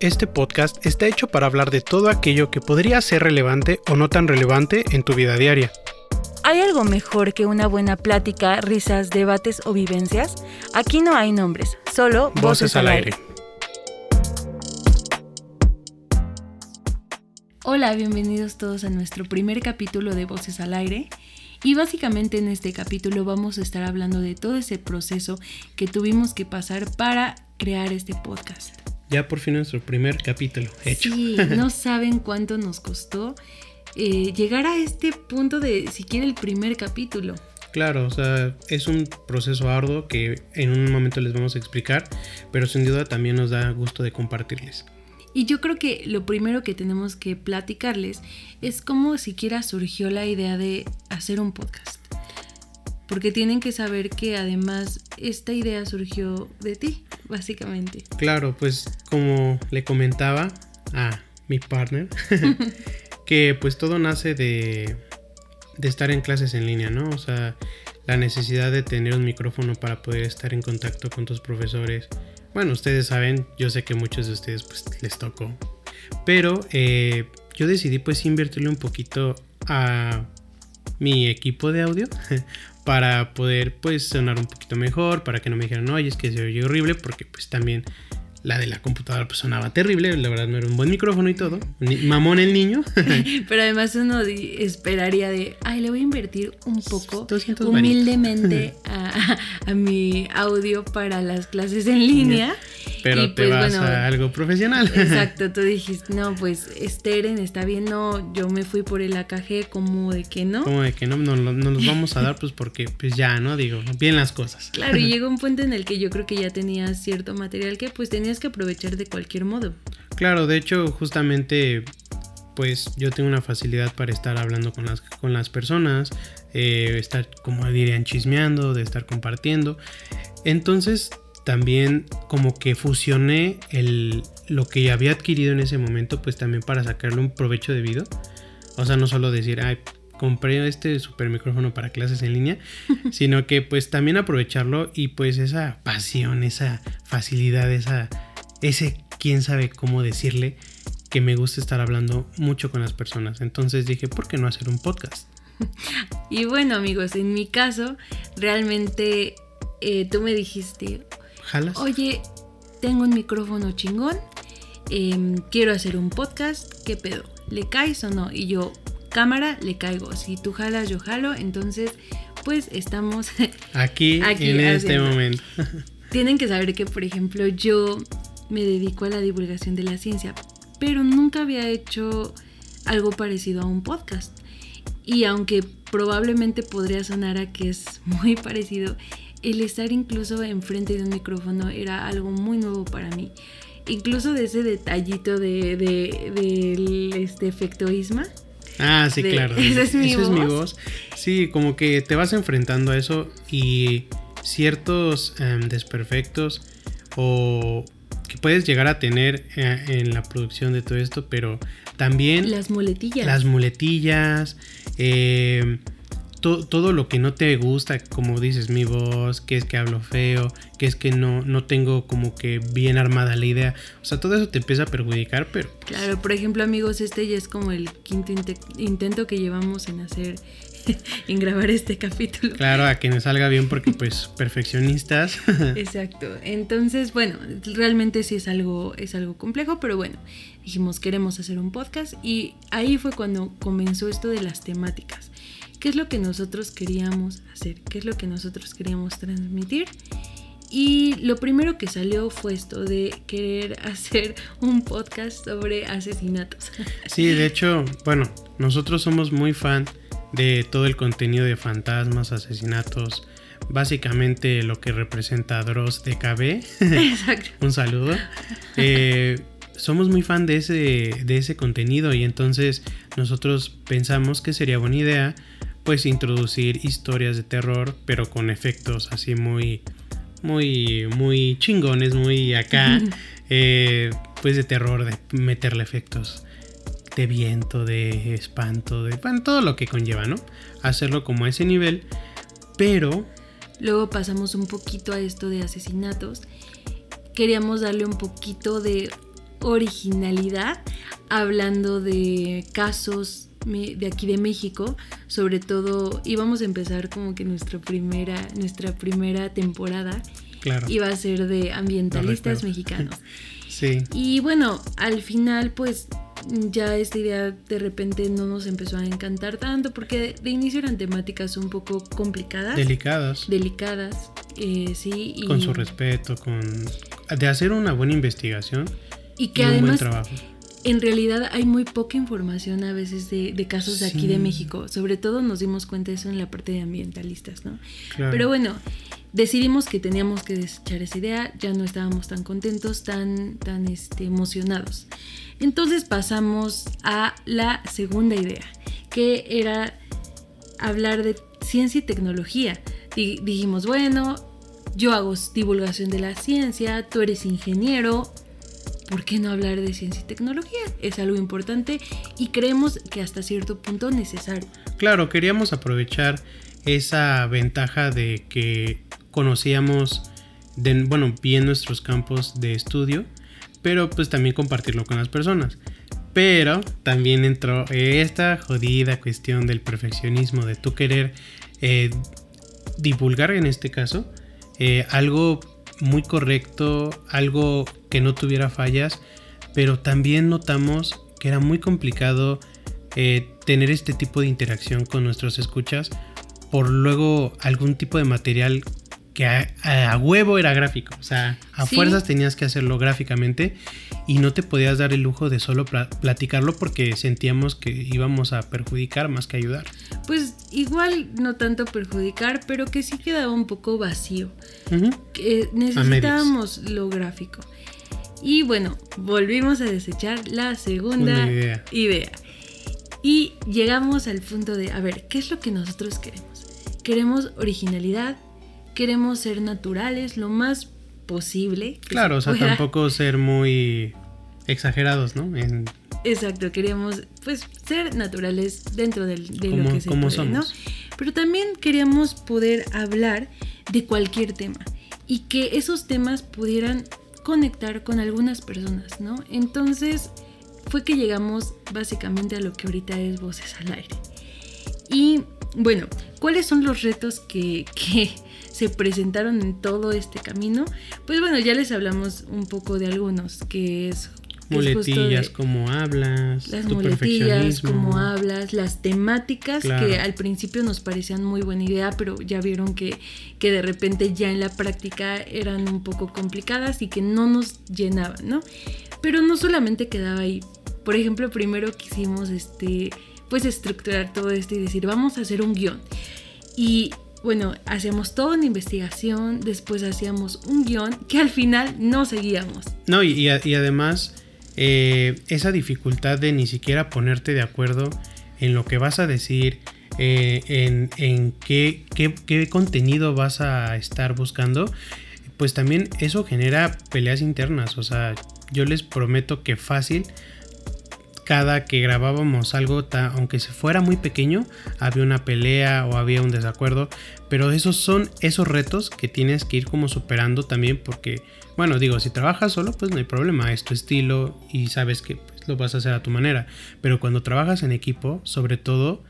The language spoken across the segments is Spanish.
Este podcast está hecho para hablar de todo aquello que podría ser relevante o no tan relevante en tu vida diaria. ¿Hay algo mejor que una buena plática, risas, debates o vivencias? Aquí no hay nombres, solo voces, al aire. Hola, bienvenidos todos a nuestro primer capítulo de Voces al Aire. Y básicamente en este capítulo vamos a estar hablando de todo ese proceso que tuvimos que pasar para crear este podcast. Ya por fin nuestro primer capítulo hecho. Sí, no saben cuánto nos costó eh, llegar a este punto de siquiera el primer capítulo. Claro, o sea, es un proceso arduo que en un momento les vamos a explicar, pero sin duda también nos da gusto de compartirles. Y yo creo que lo primero que tenemos que platicarles es cómo siquiera surgió la idea de hacer un podcast. Porque tienen que saber que además esta idea surgió de ti, básicamente. Claro, pues como le comentaba a mi partner, que pues todo nace de, de estar en clases en línea, ¿no? O sea, la necesidad de tener un micrófono para poder estar en contacto con tus profesores, bueno, ustedes saben, yo sé que muchos de ustedes pues les tocó. Pero eh, yo decidí pues invertirle un poquito a mi equipo de audio para poder pues sonar un poquito mejor, para que no me dijeran, no, es que se oye horrible, porque pues también la de la computadora pues sonaba terrible, la verdad no era un buen micrófono y todo. Mamón el niño. Pero además uno esperaría de, ay, le voy a invertir un poco humildemente a, a, mi audio para las clases en línea. Pero te pues, vas a algo profesional. Exacto, tú dijiste, no, pues Esteren está bien, no, yo me fui por el AKG como de que no. Como de que no, no, no nos vamos a dar pues porque pues ya, ¿no? Digo, bien las cosas. Claro, y llegó un punto en el que yo creo que ya tenías cierto material que pues tenías que aprovechar de cualquier modo. Claro, de hecho, justamente pues yo tengo una facilidad para estar hablando con las, con las personas, eh, estar, como dirían, chismeando, de estar compartiendo. Entonces también como que fusioné el, lo que había adquirido en ese momento, pues también para sacarle un provecho debido. O sea, no solo decir, ay, compré este super micrófono para clases en línea, sino que pues también aprovecharlo y pues esa pasión, esa facilidad, esa, ese quién sabe cómo decirle que me gusta estar hablando mucho con las personas. Entonces dije, ¿por qué no hacer un podcast? Y bueno amigos, en mi caso, realmente eh, tú me dijiste, Oye, tengo un micrófono chingón. Em, quiero hacer un podcast. ¿Qué pedo? ¿Le caes o no? Y yo, cámara, le caigo. Si tú jalas, yo jalo. Entonces, pues estamos aquí, en este momento. Tienen que saber que, por ejemplo, yo me dedico a la divulgación de la ciencia, pero nunca había hecho algo parecido a un podcast. Y aunque probablemente podría sonar a que es muy parecido, el estar incluso enfrente de un micrófono era algo muy nuevo para mí. Incluso de ese detallito de, del este efecto Isma. Ah, sí, claro. Esa es, mi, voz. es mi voz. Sí, como que te vas enfrentando a eso y ciertos em, desperfectos o puedes llegar a tener eh, en la producción de todo esto, pero también... Las muletillas. Las muletillas. Eh, todo lo que no te gusta, como dices, mi voz, que es que hablo feo, que es que no, no tengo como que bien armada la idea. O sea, todo eso te empieza a perjudicar, pero... Pues claro, por ejemplo, amigos, este ya es como el quinto intento que llevamos en hacer, en grabar este capítulo. Claro, a que nos salga bien porque pues perfeccionistas. Exacto. Entonces, bueno, realmente sí es algo, es algo complejo, pero bueno, dijimos queremos hacer un podcast y ahí fue cuando comenzó esto de las temáticas qué es lo que nosotros queríamos hacer, qué es lo que nosotros queríamos transmitir. Y lo primero que salió fue esto de querer hacer un podcast sobre asesinatos. Sí, de hecho, bueno, nosotros somos muy fan de todo el contenido de fantasmas, asesinatos, básicamente lo que representa Dross de KB. Exacto. un saludo. Eh, somos muy fan de ese, de ese contenido y entonces nosotros pensamos que sería buena idea pues introducir historias de terror, pero con efectos así muy, muy, muy chingones, muy acá, eh, pues de terror, de meterle efectos de viento, de espanto, de bueno, todo lo que conlleva, ¿no? Hacerlo como a ese nivel, pero... Luego pasamos un poquito a esto de asesinatos. Queríamos darle un poquito de originalidad hablando de casos de aquí de México, sobre todo íbamos a empezar como que nuestra primera, nuestra primera temporada iba a ser de ambientalistas mexicanos. sí. Y bueno, al final pues ya esta idea de repente no nos empezó a encantar tanto porque de inicio eran temáticas un poco complicadas. Delicadas. Delicadas, eh, sí. Con su respeto, con... De hacer una buena investigación. Y que además... Un buen trabajo en realidad hay muy poca información a veces de, casos de aquí de México. Sobre todo nos dimos cuenta de eso en la parte de ambientalistas, ¿no? Pero bueno, decidimos que teníamos que desechar esa idea, ya no estábamos tan contentos, tan, tan este, emocionados. Entonces pasamos a la segunda idea, que era hablar de ciencia y tecnología. dijimos, bueno, yo hago divulgación de la ciencia, tú eres ingeniero, ¿por qué no hablar de ciencia y tecnología? Es algo importante y creemos que hasta cierto punto necesario. Claro, queríamos aprovechar esa ventaja de que conocíamos, bueno, bien nuestros campos de estudio, pero pues también compartirlo con las personas. Pero también entró esta jodida cuestión del perfeccionismo, de tú querer eh, divulgar en este caso eh, algo muy correcto, algo que no tuviera fallas, pero también notamos que era muy complicado eh, tener este tipo de interacción con nuestros escuchas por luego algún tipo de material que a, huevo era gráfico, o sea, a fuerzas tenías que hacerlo gráficamente y no te podías dar el lujo de solo platicarlo porque sentíamos que íbamos a perjudicar más que ayudar. Pues igual no tanto perjudicar, pero que sí quedaba un poco vacío. necesitábamos lo gráfico. Y bueno, volvimos a desechar la segunda idea. idea. Y llegamos al punto de, a ver, ¿qué es lo que nosotros queremos? Queremos originalidad, queremos ser naturales lo más posible. Claro, o sea, tampoco ser muy exagerados, ¿no? Exacto, queríamos pues ser naturales dentro de lo que se puede, somos. ¿no? Pero también queríamos poder hablar de cualquier tema y que esos temas pudieran conectar con algunas personas, ¿no? Entonces fue que llegamos básicamente a lo que ahorita es Voces al Aire. Y bueno, ¿cuáles son los retos que, se presentaron en todo este camino? Pues bueno, ya les hablamos un poco de algunos, que es... muletillas, como hablas, las muletillas, como hablas, las temáticas que al principio nos parecían muy buena idea, pero ya vieron que, que de repente ya en la práctica eran un poco complicadas y que no nos llenaban, ¿no? Pero no solamente quedaba ahí. Por ejemplo, primero quisimos este pues estructurar todo esto y decir, vamos a hacer un guion. Y bueno, hacíamos toda una investigación, después hacíamos un guion que al final no seguíamos. No, y, además eh, esa dificultad de ni siquiera ponerte de acuerdo en lo que vas a decir, eh, en, qué, qué, contenido vas a estar buscando, pues también eso genera peleas internas. O sea, yo les prometo que fácil cada que grabábamos algo, aunque se fuera muy pequeño, había una pelea o había un desacuerdo. Pero esos son esos retos que tienes que ir como superando también porque, bueno, digo, si trabajas solo, pues no hay problema, es tu estilo y sabes que pues, lo vas a hacer a tu manera. Pero cuando trabajas en equipo, sobre todo,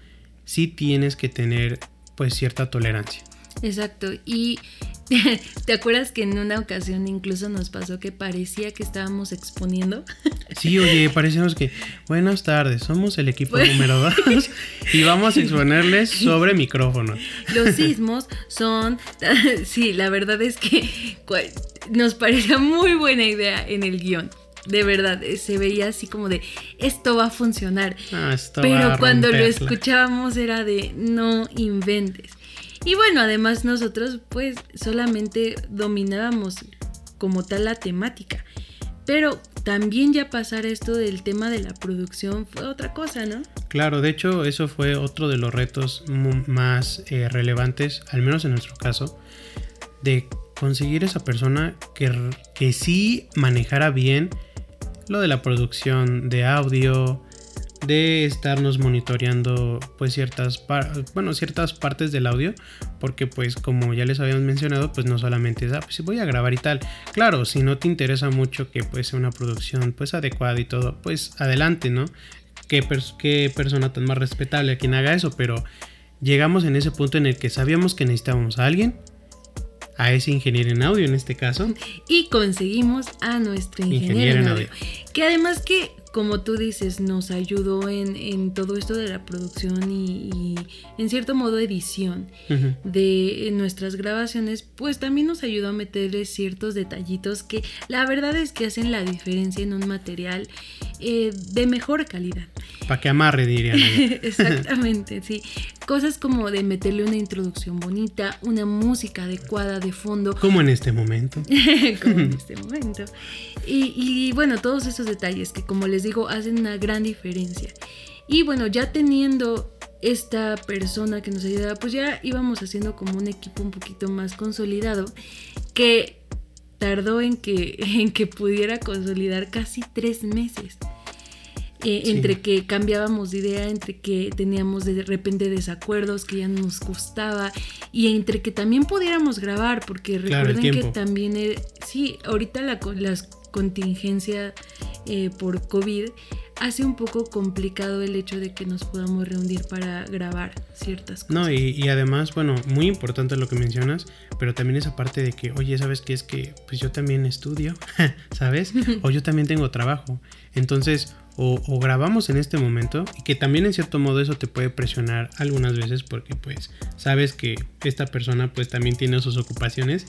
sí tienes que tener pues cierta tolerancia. Exacto, y ¿Te acuerdas que en una ocasión incluso nos pasó que parecía que estábamos exponiendo? Sí, oye, parecíamos que, buenas tardes, somos el equipo número 2 y vamos a exponerles sobre micrófono. Los sismos son, sí, la verdad es que nos parecía muy buena idea en el guion. De verdad, eh, se veía así como de, esto va a funcionar. Ah, Pero cuando lo escuchábamos era de, no inventes. Y bueno, además nosotros pues solamente dominábamos como tal la temática. Pero también ya pasar esto del tema de la producción fue otra cosa, ¿no? Claro, de hecho eso fue otro de los retos más eh, relevantes, al menos en nuestro caso, de conseguir esa persona que, que sí manejara bien lo de la producción de audio, de estarnos monitoreando pues ciertas bueno ciertas partes del audio porque pues como ya les habíamos mencionado pues no solamente es ah pues voy a grabar y tal claro si no te interesa mucho que pues sea una producción pues adecuada y todo pues adelante no qué, qué persona tan más respetable a quien haga eso pero llegamos en ese punto en el que sabíamos que necesitábamos a alguien a ese ingeniero en audio en este caso. Y conseguimos a nuestro ingeniero, en, audio. Que además que como tú dices, nos ayudó en, todo esto de la producción y, en cierto modo edición de nuestras grabaciones, pues también nos ayudó a meterle ciertos detallitos que la verdad es que hacen la diferencia en un material eh, de mejor calidad. Para que amarre, dirían. Exactamente, sí. Cosas como de meterle una introducción bonita, una música adecuada de fondo. Como en este momento. como en este momento. Y, bueno, todos esos detalles que como les digo hacen una gran diferencia. Y bueno, ya teniendo esta persona que nos ayudaba, pues ya íbamos haciendo como un equipo un poquito más consolidado que tardó en que, en que pudiera consolidar casi tres meses. Eh, entre que cambiábamos de idea, entre que teníamos de repente desacuerdos que ya no nos gustaba y entre que también pudiéramos grabar, porque recuerden que también, eh, sí, ahorita la, las contingencia eh, por COVID hace un poco complicado el hecho de que nos podamos reunir para grabar ciertas cosas. No, y, además, bueno, muy importante lo que mencionas, pero también esa parte de que, oye, ¿sabes qué? Es que pues yo también estudio, ¿sabes? o yo también tengo trabajo. Entonces, o, o, grabamos en este momento, y que también en cierto modo eso te puede presionar algunas veces porque pues sabes que esta persona pues también tiene sus ocupaciones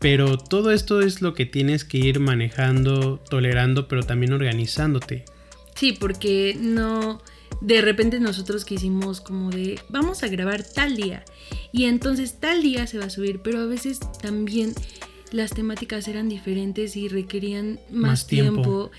pero todo esto es lo que tienes que ir manejando, tolerando, pero también organizándote. Sí, porque no... De repente nosotros quisimos como de, vamos a grabar tal día. Y entonces tal día se va a subir, pero a veces también las temáticas eran diferentes y requerían más, tiempo.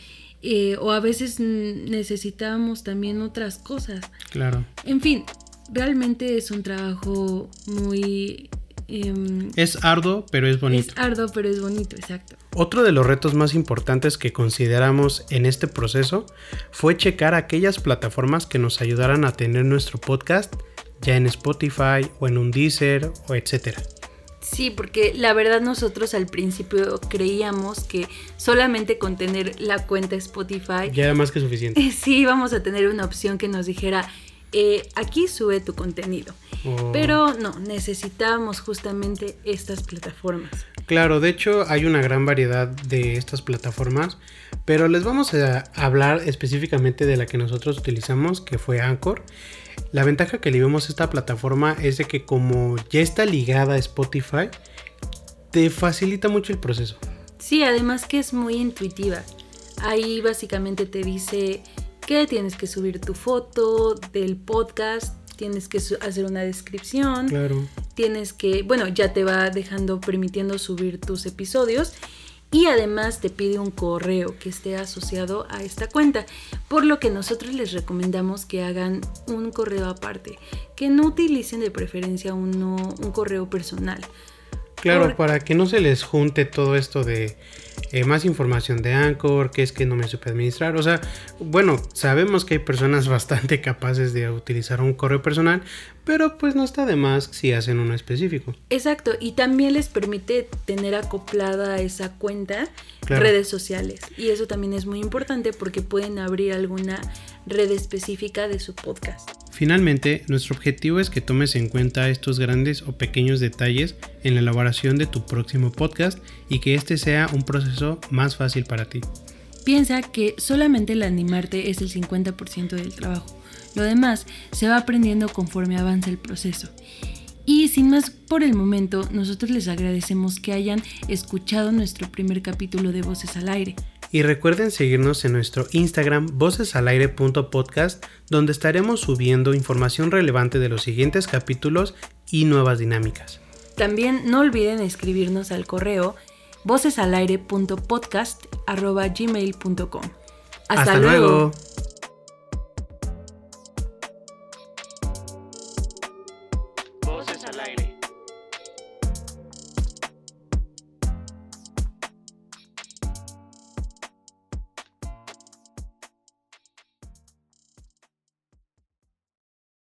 Eh, o a veces necesitábamos también otras cosas. Claro. En fin, realmente es un trabajo muy Em, es arduo, pero es bonito. Es arduo, pero es bonito, exacto. Otro de los retos más importantes que consideramos en este proceso fue checar aquellas plataformas que nos ayudaran a tener nuestro podcast ya en Spotify o en un Deezer o etcétera. Sí, porque la verdad nosotros al principio creíamos que solamente con tener la cuenta Spotify ya era más que suficiente. Sí, íbamos a tener una opción que nos dijera eh, aquí sube tu contenido. Oh. Pero no, necesitábamos justamente estas plataformas. Claro, de hecho hay una gran variedad de estas plataformas, pero les vamos a hablar específicamente de la que nosotros utilizamos, que fue Anchor. La ventaja que le vemos a esta plataforma es de que como ya está ligada a Spotify, te facilita mucho el proceso. Sí, además que es muy intuitiva. Ahí básicamente te dice que tienes que subir tu foto del podcast, tienes que hacer una descripción, claro. tienes que, bueno, ya te va dejando, permitiendo subir tus episodios y además te pide un correo que esté asociado a esta cuenta, por lo que nosotros les recomendamos que hagan un correo aparte, que no utilicen de preferencia uno, un correo personal. Claro, para que no se les junte todo esto de eh, más información de Anchor, que es que no me supe administrar. O sea, bueno, sabemos que hay personas bastante capaces de utilizar un correo personal, pero pues no está de más si hacen uno específico. Exacto, y también les permite tener acoplada a esa cuenta redes sociales. Y eso también es muy importante porque pueden abrir alguna red específica de su podcast. Finalmente, nuestro objetivo es que tomes en cuenta estos grandes o pequeños detalles en la elaboración de tu próximo podcast y que este sea un proceso más fácil para ti. Piensa que solamente el animarte es el 50% del trabajo. Lo demás se va aprendiendo conforme avanza el proceso. Y sin más por el momento, nosotros les agradecemos que hayan escuchado nuestro primer capítulo de Voces al Aire. Y recuerden seguirnos en nuestro Instagram vocesalaire.podcast, donde estaremos subiendo información relevante de los siguientes capítulos y nuevas dinámicas. También no olviden escribirnos al correo vocesalaire.podcast.gmail.com. Hasta, Hasta luego.